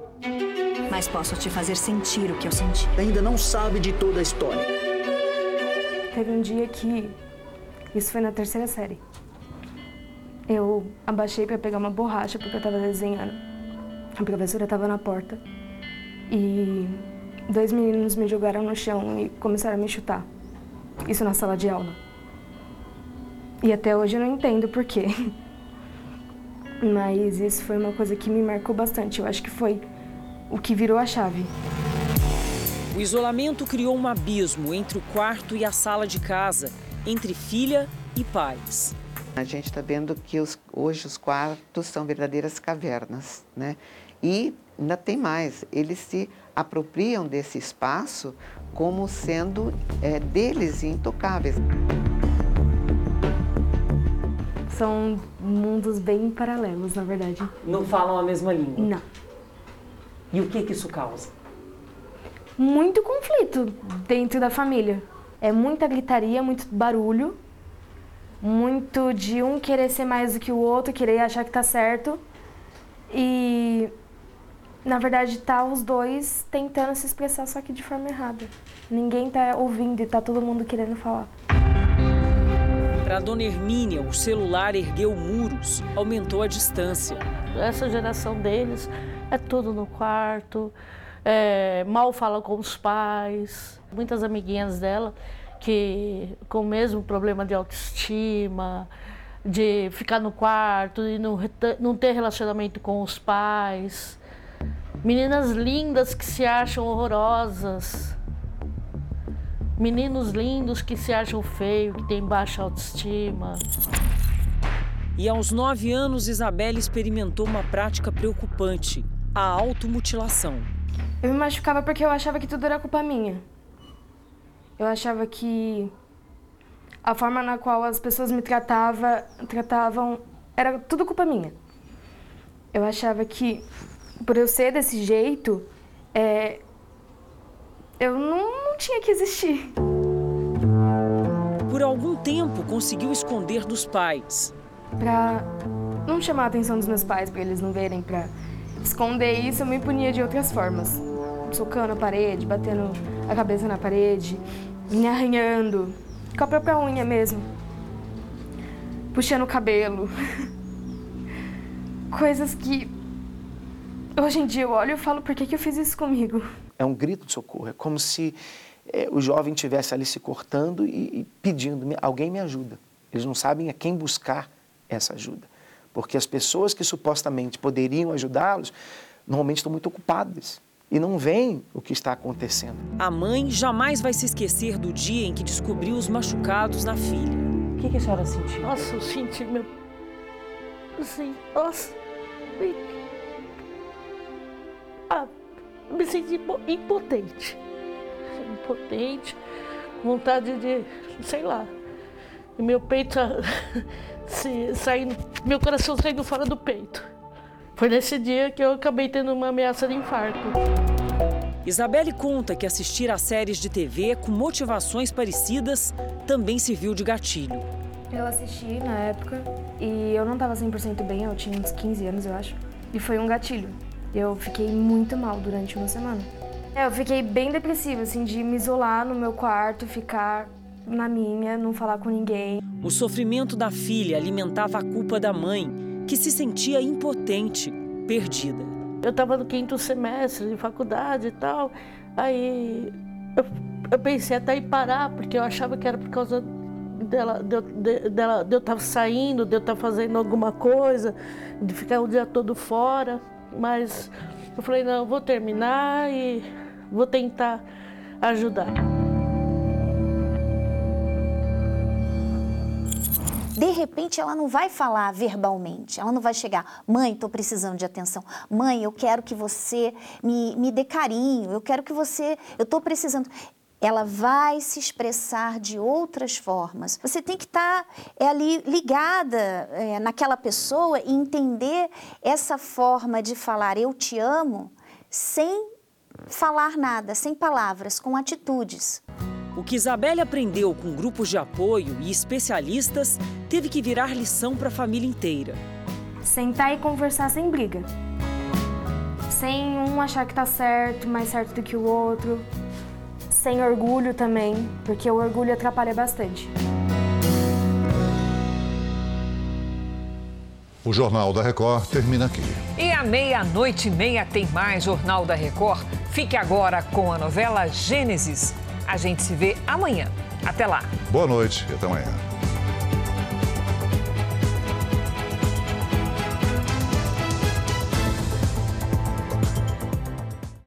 Mas posso te fazer sentir o que eu senti. Ainda não sabe de toda a história. Teve um dia que. Isso foi na terceira série. Eu abaixei para pegar uma borracha porque eu estava desenhando. A professora estava na porta e dois meninos me jogaram no chão e começaram a me chutar. Isso na sala de aula. E até hoje eu não entendo por quê. (laughs) Mas isso foi uma coisa que me marcou bastante. Eu acho que foi o que virou a chave. O isolamento criou um abismo entre o quarto e a sala de casa, entre filha e pais. A gente está vendo que os, hoje os quartos são verdadeiras cavernas, né? E ainda tem mais, eles se apropriam desse espaço como sendo é, deles intocáveis. São mundos bem paralelos, na verdade. Não falam a mesma língua? Não. E o que, que isso causa? Muito conflito dentro da família. É muita gritaria, muito barulho muito de um querer ser mais do que o outro, querer achar que tá certo. E na verdade tá os dois tentando se expressar só que de forma errada. Ninguém tá ouvindo e tá todo mundo querendo falar. Para Dona Hermínia, o celular ergueu muros, aumentou a distância. Essa geração deles é tudo no quarto, é, mal fala com os pais. Muitas amiguinhas dela que com o mesmo problema de autoestima, de ficar no quarto e não, não ter relacionamento com os pais. Meninas lindas que se acham horrorosas. Meninos lindos que se acham feios, que têm baixa autoestima. E aos nove anos, Isabelle experimentou uma prática preocupante: a automutilação. Eu me machucava porque eu achava que tudo era culpa minha. Eu achava que a forma na qual as pessoas me tratava, tratavam era tudo culpa minha. Eu achava que, por eu ser desse jeito, é, eu não, não tinha que existir. Por algum tempo conseguiu esconder dos pais. Pra não chamar a atenção dos meus pais, para eles não verem, pra esconder isso, eu me punia de outras formas. Socando a parede, batendo a cabeça na parede, me arranhando, com a própria unha mesmo. Puxando o cabelo. (laughs) Coisas que hoje em dia eu olho e falo, por que, que eu fiz isso comigo? É um grito de socorro, é como se é, o jovem estivesse ali se cortando e, e pedindo, alguém me ajuda. Eles não sabem a quem buscar essa ajuda. Porque as pessoas que supostamente poderiam ajudá-los, normalmente estão muito ocupadas e não veem o que está acontecendo. A mãe jamais vai se esquecer do dia em que descobriu os machucados na filha. O que, que a senhora sentiu? Nossa, eu senti meu. Assim, nossa. Ah, me senti impotente. Impotente, vontade de, sei lá. E meu peito (laughs) se, saindo, meu coração saindo fora do peito. Foi nesse dia que eu acabei tendo uma ameaça de infarto. Isabelle conta que assistir a séries de TV com motivações parecidas também serviu de gatilho. Eu assisti na época e eu não estava 100% bem, eu tinha uns 15 anos, eu acho. E foi um gatilho. Eu fiquei muito mal durante uma semana. É, eu fiquei bem depressiva, assim, de me isolar no meu quarto, ficar na minha, não falar com ninguém. O sofrimento da filha alimentava a culpa da mãe, que se sentia impotente, perdida. Eu estava no quinto semestre de faculdade e tal, aí eu, eu pensei até em parar, porque eu achava que era por causa dela, de, de, dela, de eu estar saindo, de eu estar fazendo alguma coisa, de ficar o dia todo fora, mas eu falei, não, eu vou terminar e vou tentar ajudar. De repente ela não vai falar verbalmente, ela não vai chegar, mãe, estou precisando de atenção, mãe, eu quero que você me, me dê carinho, eu quero que você, eu estou precisando. Ela vai se expressar de outras formas. Você tem que estar tá, é, ali ligada é, naquela pessoa e entender essa forma de falar eu te amo sem falar nada, sem palavras, com atitudes. O que Isabelle aprendeu com grupos de apoio e especialistas teve que virar lição para a família inteira. Sentar e conversar sem briga. Sem um achar que está certo, mais certo do que o outro. Sem orgulho também, porque o orgulho atrapalha bastante. O Jornal da Record termina aqui. E à meia-noite e meia tem mais Jornal da Record. Fique agora com a novela Gênesis. A gente se vê amanhã. Até lá. Boa noite e até amanhã.